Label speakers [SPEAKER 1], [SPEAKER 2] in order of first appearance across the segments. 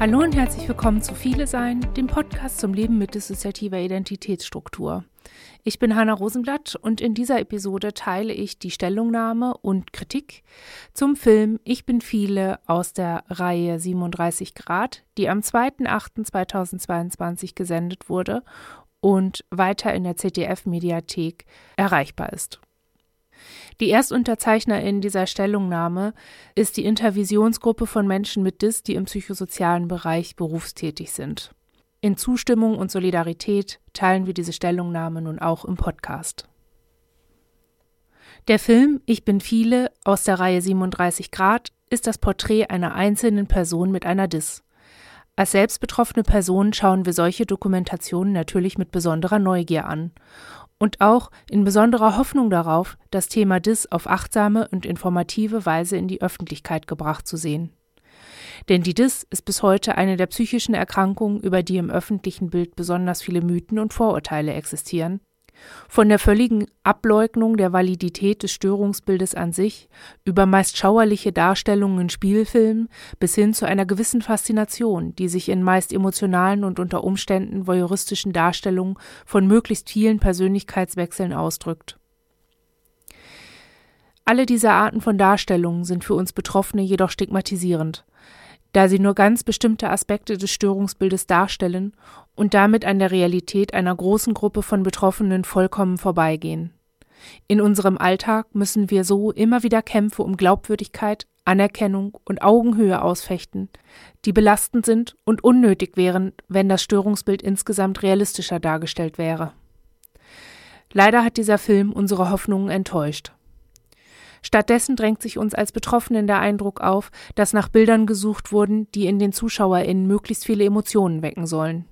[SPEAKER 1] Hallo und herzlich willkommen zu Viele Sein, dem Podcast zum Leben mit dissoziativer Identitätsstruktur. Ich bin Hanna Rosenblatt und in dieser Episode teile ich die Stellungnahme und Kritik zum Film Ich bin viele aus der Reihe 37 Grad, die am 2.8.2022 gesendet wurde und weiter in der ZDF-Mediathek erreichbar ist. Die Erstunterzeichnerin dieser Stellungnahme ist die Intervisionsgruppe von Menschen mit DIS, die im psychosozialen Bereich berufstätig sind. In Zustimmung und Solidarität teilen wir diese Stellungnahme nun auch im Podcast. Der Film Ich bin viele aus der Reihe 37 Grad ist das Porträt einer einzelnen Person mit einer DIS. Als selbstbetroffene Person schauen wir solche Dokumentationen natürlich mit besonderer Neugier an und auch in besonderer Hoffnung darauf, das Thema DIS auf achtsame und informative Weise in die Öffentlichkeit gebracht zu sehen. Denn die DIS ist bis heute eine der psychischen Erkrankungen, über die im öffentlichen Bild besonders viele Mythen und Vorurteile existieren von der völligen Ableugnung der Validität des Störungsbildes an sich, über meist schauerliche Darstellungen in Spielfilmen bis hin zu einer gewissen Faszination, die sich in meist emotionalen und unter Umständen voyeuristischen Darstellungen von möglichst vielen Persönlichkeitswechseln ausdrückt. Alle diese Arten von Darstellungen sind für uns Betroffene jedoch stigmatisierend, da sie nur ganz bestimmte Aspekte des Störungsbildes darstellen und damit an der Realität einer großen Gruppe von Betroffenen vollkommen vorbeigehen. In unserem Alltag müssen wir so immer wieder Kämpfe um Glaubwürdigkeit, Anerkennung und Augenhöhe ausfechten, die belastend sind und unnötig wären, wenn das Störungsbild insgesamt realistischer dargestellt wäre. Leider hat dieser Film unsere Hoffnungen enttäuscht. Stattdessen drängt sich uns als Betroffenen der Eindruck auf, dass nach Bildern gesucht wurden, die in den ZuschauerInnen möglichst viele Emotionen wecken sollen.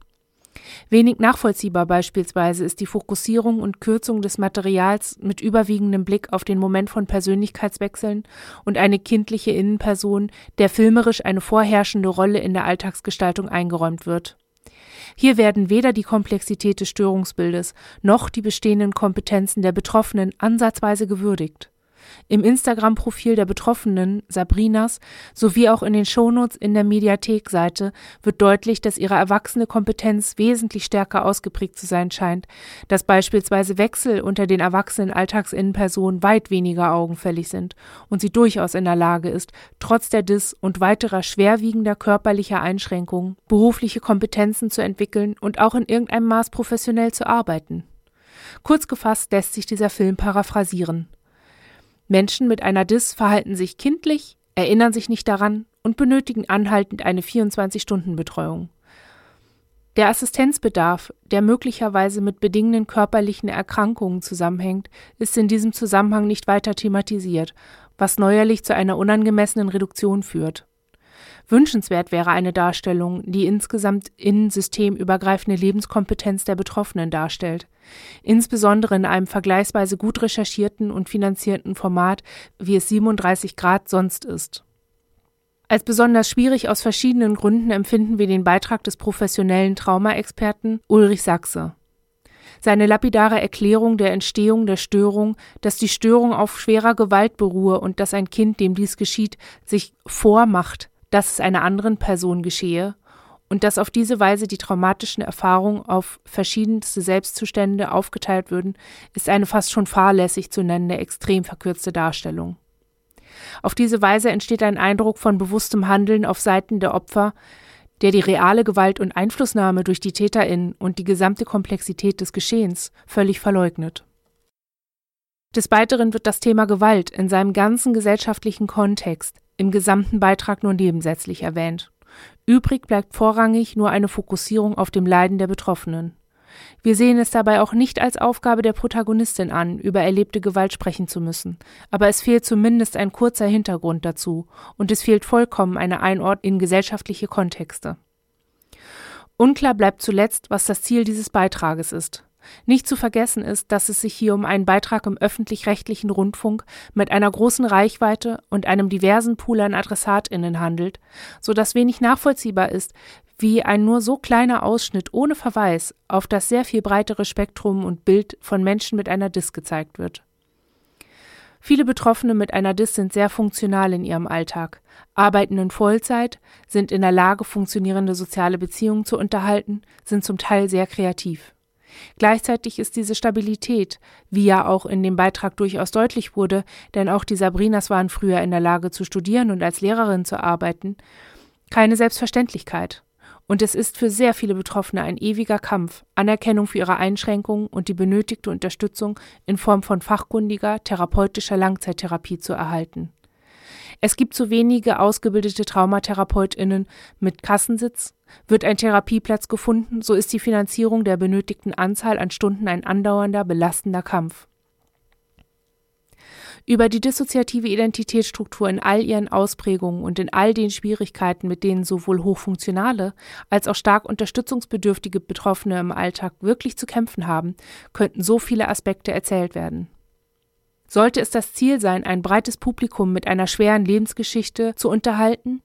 [SPEAKER 1] Wenig nachvollziehbar beispielsweise ist die Fokussierung und Kürzung des Materials mit überwiegendem Blick auf den Moment von Persönlichkeitswechseln und eine kindliche Innenperson, der filmerisch eine vorherrschende Rolle in der Alltagsgestaltung eingeräumt wird. Hier werden weder die Komplexität des Störungsbildes noch die bestehenden Kompetenzen der Betroffenen ansatzweise gewürdigt. Im Instagram-Profil der Betroffenen, Sabrinas, sowie auch in den Shownotes in der Mediathek-Seite wird deutlich, dass ihre erwachsene Kompetenz wesentlich stärker ausgeprägt zu sein scheint, dass beispielsweise Wechsel unter den erwachsenen Alltagsinnenpersonen weit weniger augenfällig sind und sie durchaus in der Lage ist, trotz der Dis und weiterer schwerwiegender körperlicher Einschränkungen berufliche Kompetenzen zu entwickeln und auch in irgendeinem Maß professionell zu arbeiten. Kurz gefasst lässt sich dieser Film paraphrasieren. Menschen mit einer DIS verhalten sich kindlich, erinnern sich nicht daran und benötigen anhaltend eine 24-Stunden-Betreuung. Der Assistenzbedarf, der möglicherweise mit bedingenden körperlichen Erkrankungen zusammenhängt, ist in diesem Zusammenhang nicht weiter thematisiert, was neuerlich zu einer unangemessenen Reduktion führt. Wünschenswert wäre eine Darstellung, die insgesamt in systemübergreifende Lebenskompetenz der Betroffenen darstellt, insbesondere in einem vergleichsweise gut recherchierten und finanzierten Format, wie es 37 Grad sonst ist. Als besonders schwierig aus verschiedenen Gründen empfinden wir den Beitrag des professionellen Traumaexperten Ulrich Sachse. Seine lapidare Erklärung der Entstehung der Störung, dass die Störung auf schwerer Gewalt beruhe und dass ein Kind, dem dies geschieht, sich vormacht, dass es einer anderen Person geschehe und dass auf diese Weise die traumatischen Erfahrungen auf verschiedenste Selbstzustände aufgeteilt würden, ist eine fast schon fahrlässig zu nennende extrem verkürzte Darstellung. Auf diese Weise entsteht ein Eindruck von bewusstem Handeln auf Seiten der Opfer, der die reale Gewalt und Einflussnahme durch die TäterInnen und die gesamte Komplexität des Geschehens völlig verleugnet. Des Weiteren wird das Thema Gewalt in seinem ganzen gesellschaftlichen Kontext im gesamten Beitrag nur nebensätzlich erwähnt. Übrig bleibt vorrangig nur eine Fokussierung auf dem Leiden der Betroffenen. Wir sehen es dabei auch nicht als Aufgabe der Protagonistin an, über erlebte Gewalt sprechen zu müssen, aber es fehlt zumindest ein kurzer Hintergrund dazu, und es fehlt vollkommen eine Einordnung in gesellschaftliche Kontexte. Unklar bleibt zuletzt, was das Ziel dieses Beitrages ist. Nicht zu vergessen ist, dass es sich hier um einen Beitrag im öffentlich-rechtlichen Rundfunk mit einer großen Reichweite und einem diversen Pool an AdressatInnen handelt, so dass wenig nachvollziehbar ist, wie ein nur so kleiner Ausschnitt ohne Verweis auf das sehr viel breitere Spektrum und Bild von Menschen mit einer Dis gezeigt wird. Viele Betroffene mit einer DIS sind sehr funktional in ihrem Alltag, arbeiten in Vollzeit, sind in der Lage, funktionierende soziale Beziehungen zu unterhalten, sind zum Teil sehr kreativ. Gleichzeitig ist diese Stabilität, wie ja auch in dem Beitrag durchaus deutlich wurde, denn auch die Sabrinas waren früher in der Lage zu studieren und als Lehrerin zu arbeiten, keine Selbstverständlichkeit. Und es ist für sehr viele Betroffene ein ewiger Kampf, Anerkennung für ihre Einschränkungen und die benötigte Unterstützung in Form von fachkundiger, therapeutischer Langzeittherapie zu erhalten. Es gibt zu wenige ausgebildete Traumatherapeutinnen mit Kassensitz. Wird ein Therapieplatz gefunden, so ist die Finanzierung der benötigten Anzahl an Stunden ein andauernder, belastender Kampf. Über die dissoziative Identitätsstruktur in all ihren Ausprägungen und in all den Schwierigkeiten, mit denen sowohl hochfunktionale als auch stark unterstützungsbedürftige Betroffene im Alltag wirklich zu kämpfen haben, könnten so viele Aspekte erzählt werden. Sollte es das Ziel sein, ein breites Publikum mit einer schweren Lebensgeschichte zu unterhalten?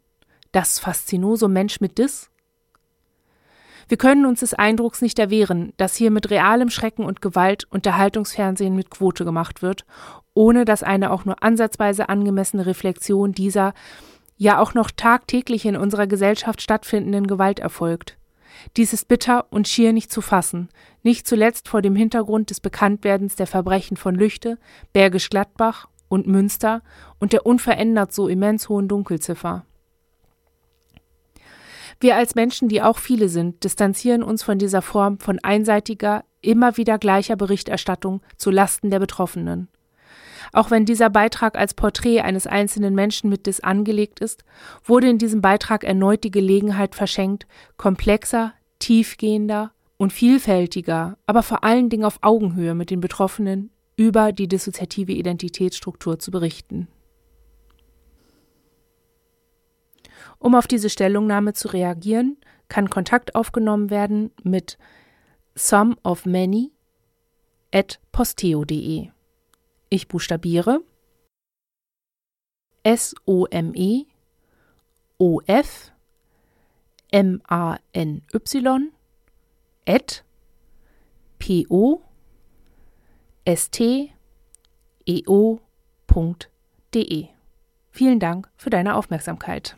[SPEAKER 1] Das Faszinoso Mensch mit Dis? Wir können uns des Eindrucks nicht erwehren, dass hier mit realem Schrecken und Gewalt Unterhaltungsfernsehen mit Quote gemacht wird, ohne dass eine auch nur ansatzweise angemessene Reflexion dieser ja auch noch tagtäglich in unserer Gesellschaft stattfindenden Gewalt erfolgt. Dies ist bitter und schier nicht zu fassen, nicht zuletzt vor dem Hintergrund des Bekanntwerdens der Verbrechen von Lüchte, Bergisch Gladbach und Münster und der unverändert so immens hohen Dunkelziffer. Wir als Menschen, die auch viele sind, distanzieren uns von dieser Form von einseitiger, immer wieder gleicher Berichterstattung zu Lasten der Betroffenen. Auch wenn dieser Beitrag als Porträt eines einzelnen Menschen mit Dis angelegt ist, wurde in diesem Beitrag erneut die Gelegenheit verschenkt, komplexer, tiefgehender und vielfältiger, aber vor allen Dingen auf Augenhöhe mit den Betroffenen über die dissoziative Identitätsstruktur zu berichten. Um auf diese Stellungnahme zu reagieren, kann Kontakt aufgenommen werden mit many at posteo.de. Ich buchstabiere S-O-M-E O-F M-A-N-Y at P-O S-T-E-O.de. Vielen Dank für deine Aufmerksamkeit.